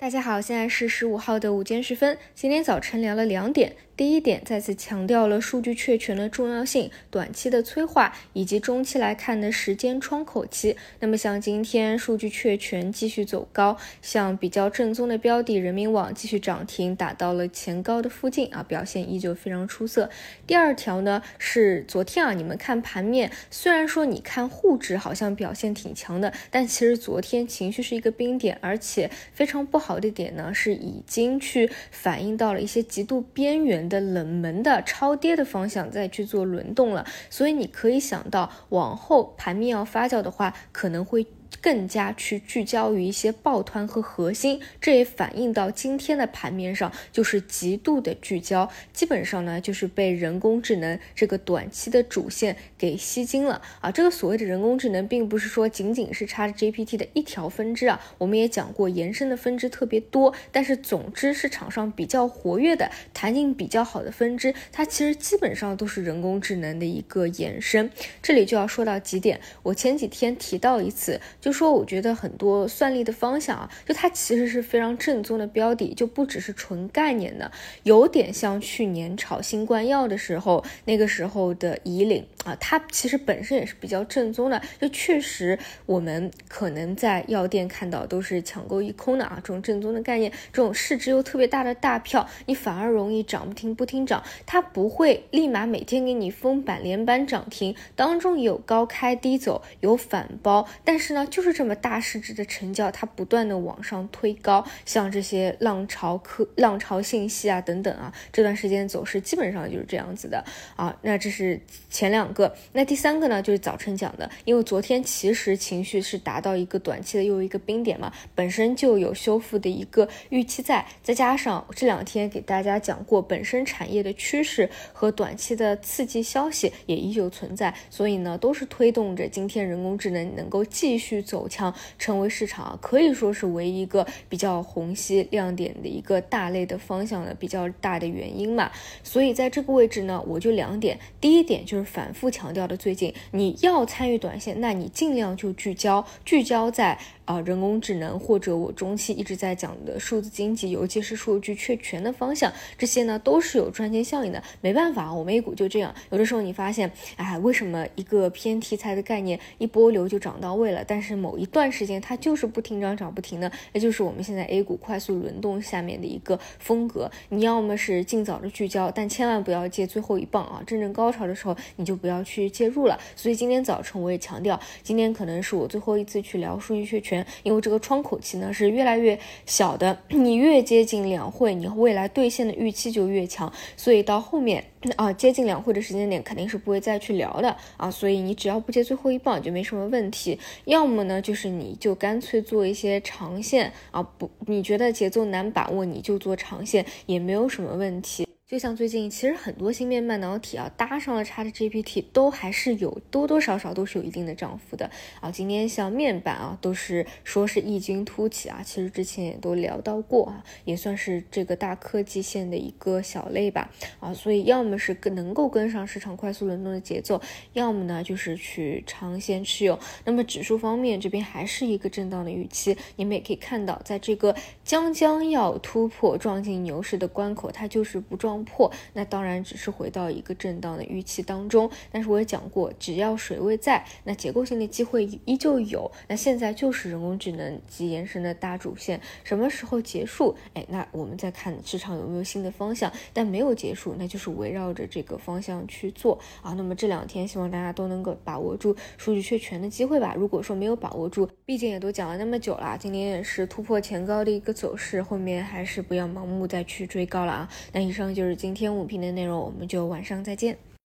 大家好，现在是十五号的午间时分。今天早晨聊了两点，第一点再次强调了数据确权的重要性、短期的催化以及中期来看的时间窗口期。那么像今天数据确权继续走高，像比较正宗的标的人民网继续涨停，打到了前高的附近啊，表现依旧非常出色。第二条呢是昨天啊，你们看盘面，虽然说你看沪指好像表现挺强的，但其实昨天情绪是一个冰点，而且非常不好。的点呢，是已经去反映到了一些极度边缘的冷门的超跌的方向，再去做轮动了。所以你可以想到，往后盘面要发酵的话，可能会。更加去聚焦于一些抱团和核心，这也反映到今天的盘面上，就是极度的聚焦，基本上呢就是被人工智能这个短期的主线给吸金了啊。这个所谓的人工智能，并不是说仅仅是 ChatGPT 的一条分支啊，我们也讲过延伸的分支特别多，但是总之市场上比较活跃的、弹性比较好的分支，它其实基本上都是人工智能的一个延伸。这里就要说到几点，我前几天提到一次。就说我觉得很多算力的方向啊，就它其实是非常正宗的标的，就不只是纯概念的，有点像去年炒新冠药的时候，那个时候的以领啊，它其实本身也是比较正宗的，就确实我们可能在药店看到都是抢购一空的啊，这种正宗的概念，这种市值又特别大的大票，你反而容易涨不停不停涨，它不会立马每天给你封板连板涨停，当中有高开低走，有反包，但是呢就。是这么大市值的成交，它不断的往上推高，像这些浪潮科、浪潮信息啊等等啊，这段时间走势基本上就是这样子的啊。那这是前两个，那第三个呢，就是早晨讲的，因为昨天其实情绪是达到一个短期的又一个冰点嘛，本身就有修复的一个预期在，再加上这两天给大家讲过，本身产业的趋势和短期的刺激消息也依旧存在，所以呢，都是推动着今天人工智能能够继续。走强，成为市场可以说是唯一一个比较虹吸亮点的一个大类的方向的比较大的原因嘛。所以在这个位置呢，我就两点，第一点就是反复强调的，最近你要参与短线，那你尽量就聚焦，聚焦在。啊，人工智能或者我中期一直在讲的数字经济，尤其是数据确权的方向，这些呢都是有赚钱效应的。没办法，我们 A 股就这样，有的时候你发现，哎，为什么一个偏题材的概念一波流就涨到位了，但是某一段时间它就是不停涨，涨不停呢？也就是我们现在 A 股快速轮动下面的一个风格。你要么是尽早的聚焦，但千万不要借最后一棒啊！真正高潮的时候你就不要去介入了。所以今天早晨我也强调，今天可能是我最后一次去聊数据确权。因为这个窗口期呢是越来越小的，你越接近两会，你未来兑现的预期就越强，所以到后面啊接近两会的时间点肯定是不会再去聊的啊，所以你只要不接最后一棒就没什么问题。要么呢就是你就干脆做一些长线啊，不你觉得节奏难把握你就做长线也没有什么问题。就像最近，其实很多芯片半导体啊，搭上了 ChatGPT，都还是有多多少少都是有一定的涨幅的啊。今天像面板啊，都是说是异军突起啊，其实之前也都聊到过啊，也算是这个大科技线的一个小类吧啊。所以要么是跟能够跟上市场快速轮动的节奏，要么呢就是去长线持有。那么指数方面这边还是一个震荡的预期，你们也可以看到，在这个将将要突破撞进牛市的关口，它就是不撞。破那当然只是回到一个震荡的预期当中，但是我也讲过，只要水位在，那结构性的机会依旧有。那现在就是人工智能及延伸的大主线，什么时候结束？哎，那我们再看市场有没有新的方向。但没有结束，那就是围绕着这个方向去做啊。那么这两天希望大家都能够把握住数据确权的机会吧。如果说没有把握住，毕竟也都讲了那么久了，今天也是突破前高的一个走势，后面还是不要盲目再去追高了啊。那以上就是。今天五评的内容，我们就晚上再见。